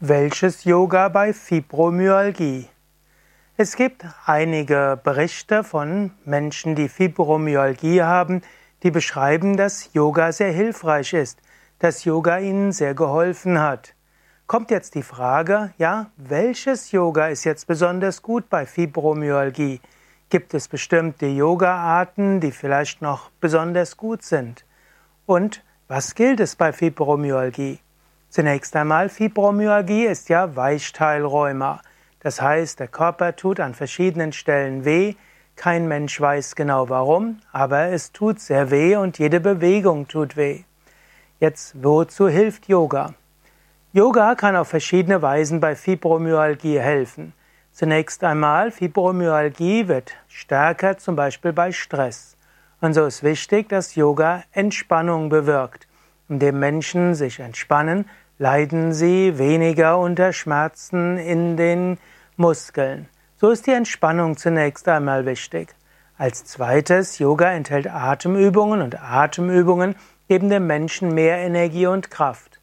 Welches Yoga bei Fibromyalgie? Es gibt einige Berichte von Menschen, die Fibromyalgie haben, die beschreiben, dass Yoga sehr hilfreich ist, dass Yoga ihnen sehr geholfen hat. Kommt jetzt die Frage, ja, welches Yoga ist jetzt besonders gut bei Fibromyalgie? Gibt es bestimmte Yoga-Arten, die vielleicht noch besonders gut sind? Und was gilt es bei Fibromyalgie? Zunächst einmal, Fibromyalgie ist ja Weichteilrheuma. Das heißt, der Körper tut an verschiedenen Stellen weh. Kein Mensch weiß genau warum, aber es tut sehr weh und jede Bewegung tut weh. Jetzt, wozu hilft Yoga? Yoga kann auf verschiedene Weisen bei Fibromyalgie helfen. Zunächst einmal, Fibromyalgie wird stärker, zum Beispiel bei Stress. Und so ist wichtig, dass Yoga Entspannung bewirkt. Indem Menschen sich entspannen, leiden sie weniger unter Schmerzen in den Muskeln. So ist die Entspannung zunächst einmal wichtig. Als zweites, Yoga enthält Atemübungen und Atemübungen geben dem Menschen mehr Energie und Kraft.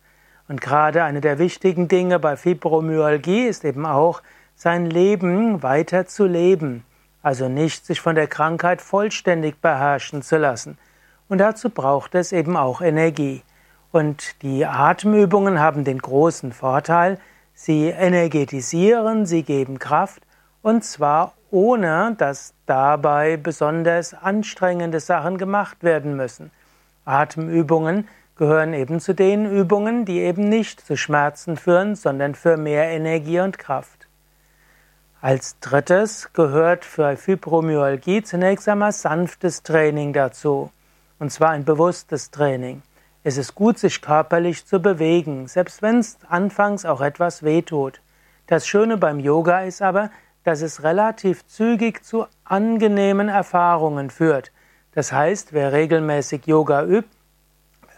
Und gerade eine der wichtigen Dinge bei Fibromyalgie ist eben auch, sein Leben weiter zu leben. Also nicht sich von der Krankheit vollständig beherrschen zu lassen. Und dazu braucht es eben auch Energie. Und die Atemübungen haben den großen Vorteil, sie energetisieren, sie geben Kraft und zwar ohne, dass dabei besonders anstrengende Sachen gemacht werden müssen. Atemübungen gehören eben zu den Übungen, die eben nicht zu Schmerzen führen, sondern für mehr Energie und Kraft. Als drittes gehört für Fibromyalgie zunächst einmal sanftes Training dazu, und zwar ein bewusstes Training. Es ist gut, sich körperlich zu bewegen, selbst wenn es anfangs auch etwas wehtut. Das Schöne beim Yoga ist aber, dass es relativ zügig zu angenehmen Erfahrungen führt. Das heißt, wer regelmäßig Yoga übt,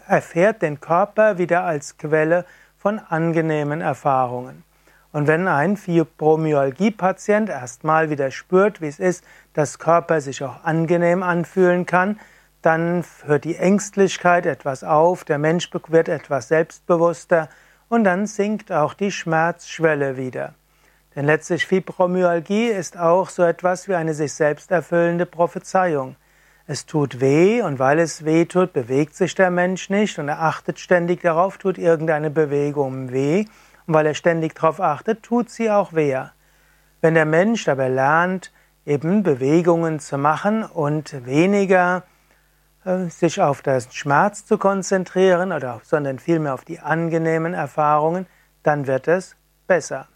erfährt den Körper wieder als Quelle von angenehmen Erfahrungen. Und wenn ein Fibromyalgie-Patient erstmal wieder spürt, wie es ist, dass Körper sich auch angenehm anfühlen kann, dann hört die Ängstlichkeit etwas auf, der Mensch wird etwas selbstbewusster und dann sinkt auch die Schmerzschwelle wieder. Denn letztlich Fibromyalgie ist auch so etwas wie eine sich selbst erfüllende Prophezeiung. Es tut weh und weil es weh tut, bewegt sich der Mensch nicht und er achtet ständig darauf, tut irgendeine Bewegung weh und weil er ständig darauf achtet, tut sie auch weh. Wenn der Mensch aber lernt, eben Bewegungen zu machen und weniger sich auf den Schmerz zu konzentrieren, oder, sondern vielmehr auf die angenehmen Erfahrungen, dann wird es besser.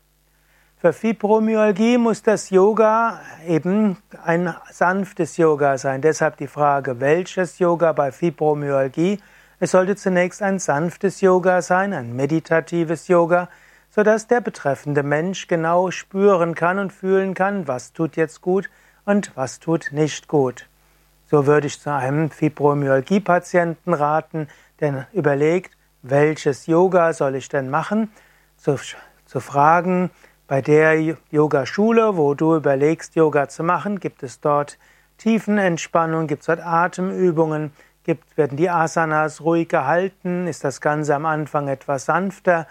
Für Fibromyalgie muss das Yoga eben ein sanftes Yoga sein. Deshalb die Frage, welches Yoga bei Fibromyalgie? Es sollte zunächst ein sanftes Yoga sein, ein meditatives Yoga, sodass der betreffende Mensch genau spüren kann und fühlen kann, was tut jetzt gut und was tut nicht gut. So würde ich zu einem Fibromyalgie-Patienten raten, der überlegt, welches Yoga soll ich denn machen, zu, zu fragen, bei der Yogaschule, wo du überlegst, Yoga zu machen, gibt es dort Tiefenentspannung, gibt es dort Atemübungen, gibt, werden die Asanas ruhig gehalten, ist das Ganze am Anfang etwas sanfter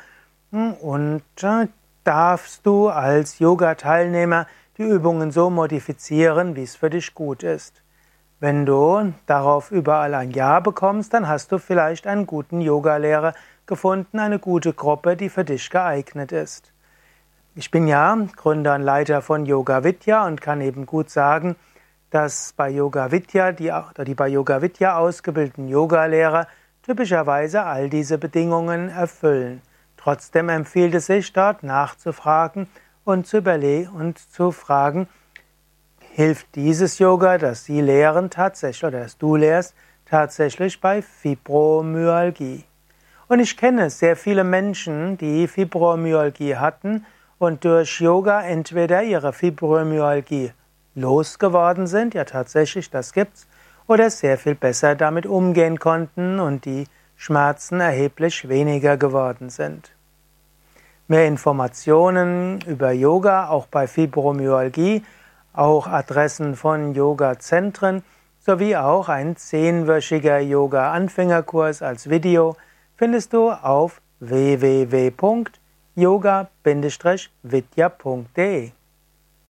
hm, und äh, darfst du als Yoga-Teilnehmer die Übungen so modifizieren, wie es für dich gut ist. Wenn du darauf überall ein Ja bekommst, dann hast du vielleicht einen guten Yogalehrer gefunden, eine gute Gruppe, die für dich geeignet ist. Ich bin ja Gründer und Leiter von Yoga Vidya und kann eben gut sagen, dass bei Yoga Vidya die, die bei Yoga Vidya ausgebildeten Yogalehrer typischerweise all diese Bedingungen erfüllen. Trotzdem empfiehlt es sich dort nachzufragen und zu überlegen und zu fragen, hilft dieses Yoga, das Sie lehren, tatsächlich oder das du lehrst, tatsächlich bei Fibromyalgie. Und ich kenne sehr viele Menschen, die Fibromyalgie hatten und durch Yoga entweder ihre Fibromyalgie losgeworden sind, ja tatsächlich, das gibt's, oder sehr viel besser damit umgehen konnten und die Schmerzen erheblich weniger geworden sind. Mehr Informationen über Yoga, auch bei Fibromyalgie, auch Adressen von Yoga-Zentren sowie auch ein zehnwöchiger Yoga-Anfängerkurs als Video findest du auf www.yoga-vidya.de yoga-vidya.de